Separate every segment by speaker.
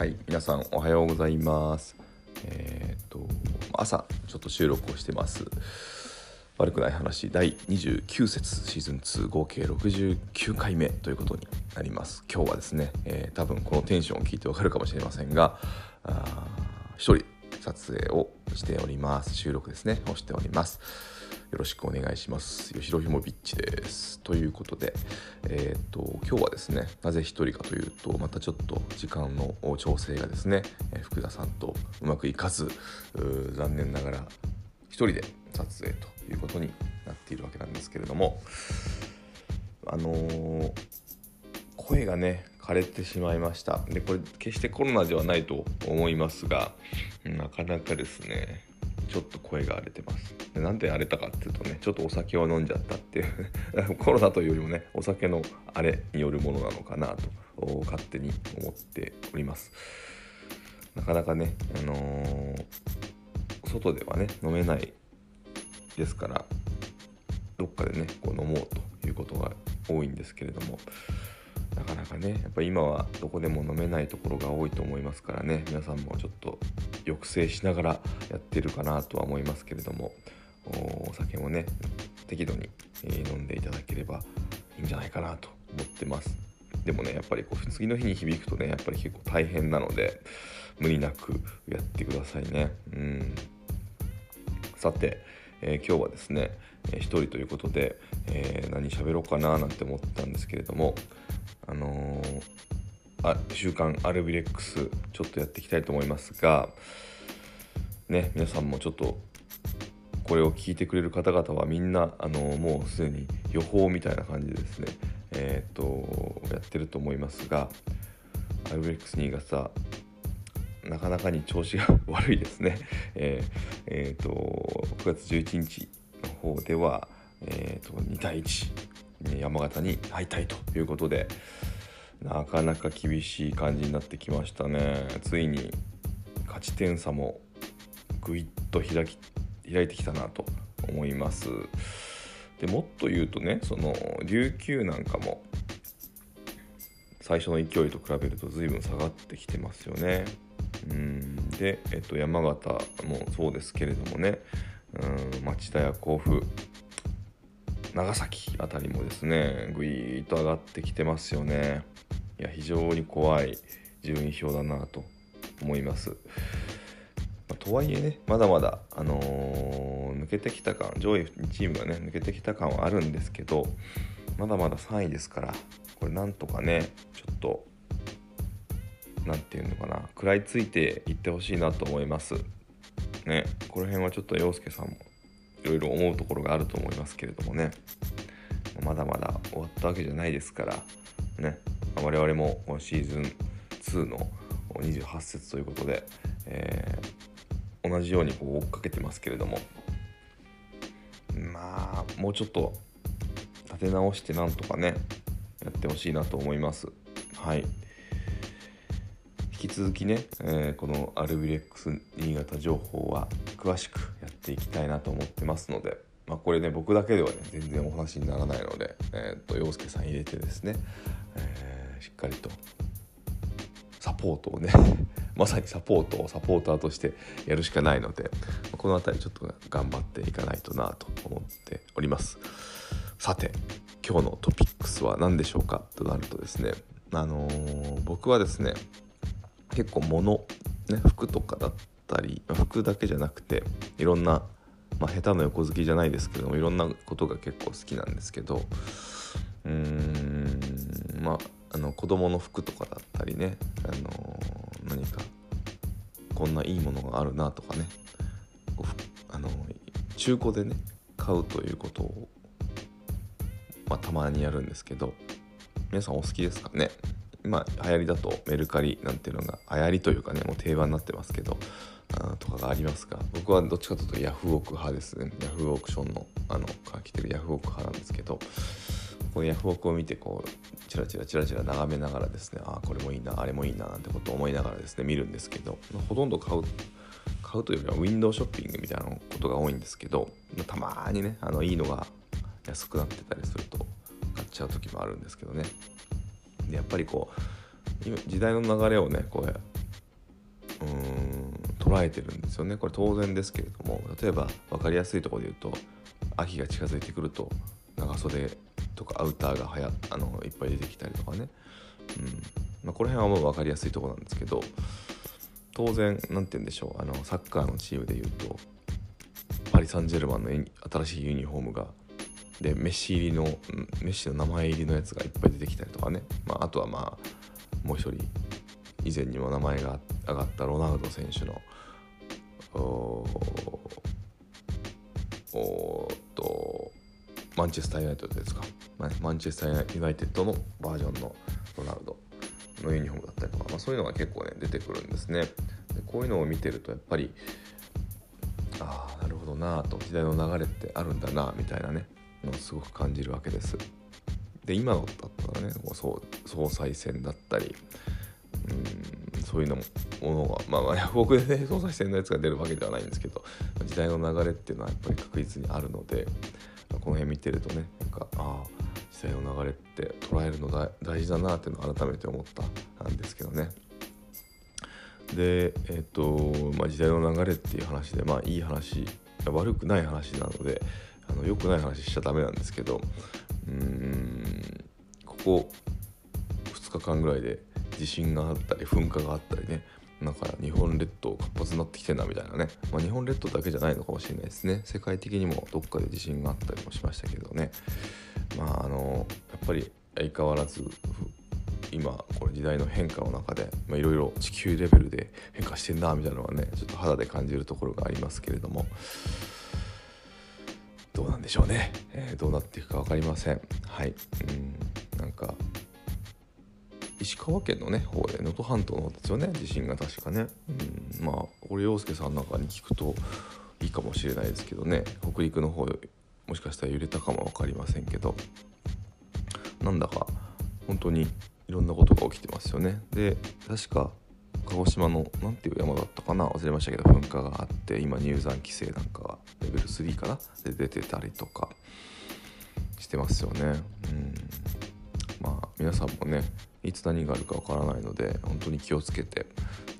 Speaker 1: はい、皆さんおはようございます。えーっと朝ちょっと収録をしてます。悪くない話第29節シーズン2合計69回目ということになります。今日はですね、えー多分このテンションを聞いてわかるかもしれませんが、あー一人撮影をしております。収録ですね、をしております。よろしくお願いします。吉野ひもビッチです。ということで、えーっと今日はですね、なぜ一人かというと、またちょっと時間の調整がですね、え福田さんとうまくいかず、残念ながら一人で撮影ということになっているわけなんですけれども、あのー声がね枯れてしまいましたでこれ決してコロナではないと思いますがなかなかですねちょっと声が荒れてます。でなんで荒れたかっていうとねちょっとお酒を飲んじゃったっていう。コロナというよりもねお酒のあれによるものなのかなと勝手に思っております。なかなかねあのー外ではね飲めないですからどっかでねこう飲もうということが多いんですけれども。なかなかねやっぱ今はどこでも飲めないところが多いと思いますからね。皆さんもちょっと抑制しながらやってるかなとは思いますけれどもお酒もね適度に、飲んでいただければいいんじゃないかなと思ってます。でもねやっぱりこう次の日に響くとねやっぱり結構大変なので無理なくやってくださいね。うん。さて、えー今日はですね、えー一人ということで、えー何喋ろうかななんて思ったんですけれどもあのーあ週刊アルビレックスちょっとやっていきたいと思いますがね皆さんもちょっとこれを聞いてくれる方々はみんなあのーもうすでに予報みたいな感じでですねえっとやってると思いますがアルビレックス新潟なかなかに調子が悪いですね。えーえーと9月11日の方では、えーと2対1山形に敗退ということでなかなか厳しい感じになってきましたね。ついに勝ち点差もぐいっと開き開いてきたなと思います。でもっと言うとねその琉球なんかも最初の勢いと比べると随分下がってきてますよね。うん。で、えっと、山形もそうですけれどもね。うん町田や甲府長崎あたりもですねぐいーっと上がってきてますよね。いや非常に怖い順位表だなと思います、まあとはいえねまだまだ、あのー抜けてきた感上位チームがね抜けてきた感はあるんですけどまだまだ3位ですからこれなんとかねちょっとなんていうのかな食らいついていってほしいなと思います。ねこの辺はちょっと陽介さんもいろいろ思うところがあると思いますけれどもね。まだまだ終わったわけじゃないですからね我々もシーズン2の28節ということで、えー同じようにこう追っかけてますけれども。まあもうちょっと立て直してなんとかねやってほしいなと思います。はい。引き続きね、えーこのアルビレックス新潟情報は詳しくやっていきたいなと思ってますので、まあ、これね僕だけではね全然お話にならないので、えー、と陽介さん入れてですね、えーしっかりとサポートをね まさにサポートをサポーターとしてやるしかないのでこの辺りちょっと頑張っていかないとなと思っております。さて今日のトピックスは何でしょうかとなるとですねあのー僕はですね結構物、ね、服とかだったり服だけじゃなくていろんな、まあ、下手な横好きじゃないですけどもいろんなことが結構好きなんですけどうーんまああの子供の服とかだったりね、あのー何かこんないいものがあるなとかねあの中古でね買うということを、まあ、たまにやるんですけど皆さんお好きですかね？今流行りだとメルカリなんていうのが流行りというかねもう定番になってますけどあとかがありますが僕はどっちかというとヤフオク派ですね。ヤフオークションのあのから来てるヤフオク派なんですけどこのヤフオクを見てこうチラチラチラチラ眺めながらですねああこれもいいなあれもいいななんてことを思いながらですね見るんですけどほとんど買う買うというよりはウィンドウショッピングみたいなことが多いんですけどたまーにねあのいいのが安くなってたりすると買っちゃう時もあるんですけどね。でやっぱりこう今時代の流れをねこううん捉えてるんですよね。これ当然ですけれども例えば分かりやすいところで言うと秋が近づいてくると長袖とかアウターがはやあのいっぱい出てきたりとかね、うん。まあ、この辺はもう分かりやすいとこなんですけど当然何て言うんでしょう。あのサッカーのチームでいうとパリ・サンジェルマンの新しいユニフォームがでメッシ入りのメッシの名前入りのやつがいっぱい出てきたりとかね、まあ、あとはまあもう一人以前にも名前が上がったロナウド選手のおおとマンチェスター・ユナイテッドですか。マンチェスター・ユナイテッドのバージョンのロナウドのユニフォームだったりとか、まあ、そういうのが結構ね出てくるんですね。でこういうのを見てるとやっぱりああなるほどなと時代の流れってあるんだなみたいなね。のをすごく感じるわけですで今のだったらね総総裁選だったりうんそういうのものがまあまあヤフオクでね総裁選のやつが出るわけではないんですけど時代の流れっていうのはやっぱり確実にあるのでこの辺見てるとねなんかああ時代の流れって捉えるの大事だなっていうのを改めて思ったんですけどね。でえっ、と、まあ、時代の流れっていう話でまあいい話悪くない話なのであの良くない話しちゃダメなんですけどうーんここ2日間ぐらいで地震があったり噴火があったりねなんか日本列島活発になってきてんなみたいなね、まあ、日本列島だけじゃないのかもしれないですね。世界的にもどっかで地震があったりもしましたけどね。まああのやっぱり相変わらず今この時代の変化の中でいろいろ地球レベルで変化してんなみたいなのはねちょっと肌で感じるところがありますけれども。どうなんでしょうね、えー、どうなっていくか分かりません。はい。うんなんか石川県のね方で能登半島の方ですよね。地震が確かね、うん、まあ俺洋介さんなんかに聞くといいかもしれないですけどね。北陸の方もしかしたら揺れたかも分かりませんけど。なんだか本当にいろんなことが起きてますよね。で確か鹿児島の何ていう山だったかな？忘れましたけど噴火があって今入山規制なんかがレベル3かなで出てたりとかしてますよね。うん。まあ皆さんもねいつ何があるかわからないので本当に気をつけて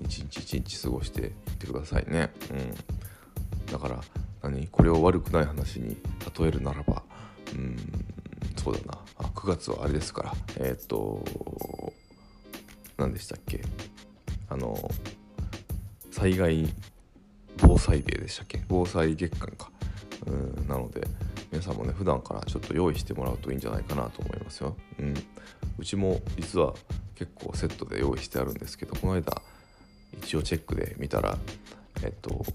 Speaker 1: 一日一日過ごしていってくださいね。うん。だから何？これを悪くない話に例えるならばうん。そうだな。あ9月はあれですから。えっ、ー、と何でしたっけ？あの災害防災デーでしたっけ？防災月間か。うんなので皆さんもね普段からちょっと用意してもらうといいんじゃないかなと思いますよ、うん、うちも実は結構セットで用意してあるんですけどこの間一応チェックで見たらえっと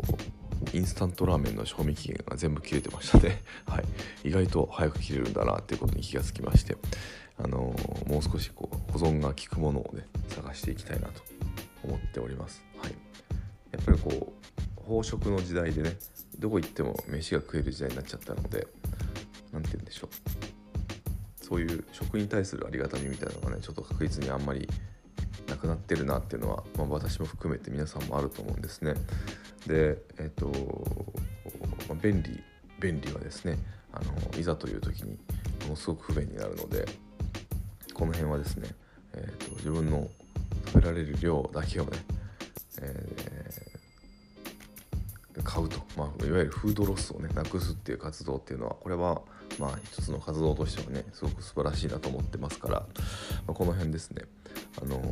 Speaker 1: インスタントラーメンの賞味期限が全部切れてましたね、はい、意外と早く切れるんだなっていうことに気がつきましてあのー、もう少しこう保存が効くものをね探していきたいなと思っております。はい、やっぱりこう飽食の時代でねどこ行っても飯が食える時代になっちゃったので何て言うんでしょうそういう食に対するありがたみみたいなのがねちょっと確実にあんまりなくなってるなっていうのは、まあ、私も含めて皆さんもあると思うんですね。でえっ、と、まあ、便利便利はですねあのいざという時にものすごく不便になるのでこの辺はですね、えーと自分の食べられる量だけをね、えー、買うと、まあ、いわゆるフードロスをねなくすっていう活動っていうのはこれはまあ一つの活動としてはねすごく素晴らしいなと思ってますから、まあ、この辺ですねあのー、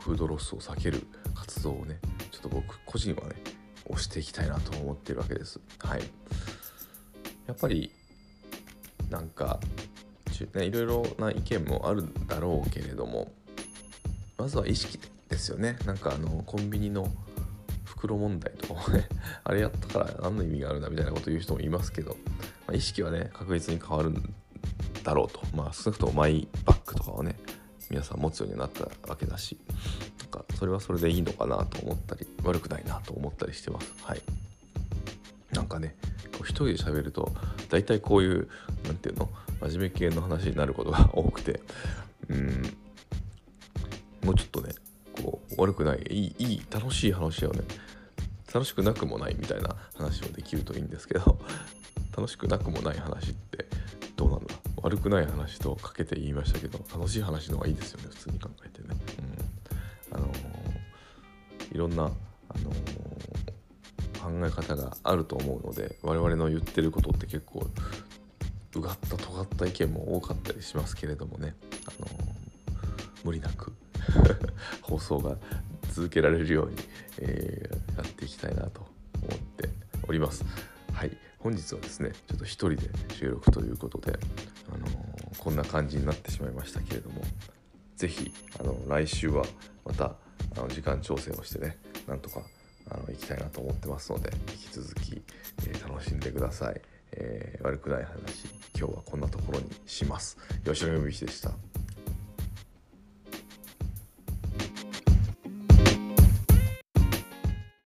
Speaker 1: フードロスを避ける活動をねちょっと僕個人はね押していきたいなと思ってるわけです。はい。やっぱりなんかね、いろいろな意見もあるだろうけれどもまずは意識ですよね。なんかあのコンビニの袋問題とかもね あれやったから何の意味があるんだみたいなこと言う人もいますけど、まあ、意識はね確実に変わるんだろうと。まあ少なくともマイバッグとかをね皆さん持つようになったわけだしなんかそれはそれでいいのかなと思ったり悪くないなと思ったりしてます。はい。なんかねこう一人で喋ると大体こういう何て言うの真面目系の話になることが多くてうん。もうちょっとねこう悪くないいいいい楽しい話をね楽しくなくもないみたいな話もできるといいんですけど 楽しくなくもない話ってどうなんだ？悪くない話とかけて言いましたけど楽しい話の方がいいですよね普通に考えてね。うん。あのー、いろんな、あの考え方があると思うので我々の言ってることって結構うがった尖った意見も多かったりしますけれどもね、あの無理なく。放送が続けられるように、えー、やっていきたいなと思っております。はい。本日はですねちょっと一人で収録ということで、あのー、こんな感じになってしまいましたけれども是非あの来週はまたあの時間調整をしてねなんとかあの行きたいなと思ってますので引き続き、えー、楽しんでください、えー、悪くない話今日はこんなところにします。吉野由美でした。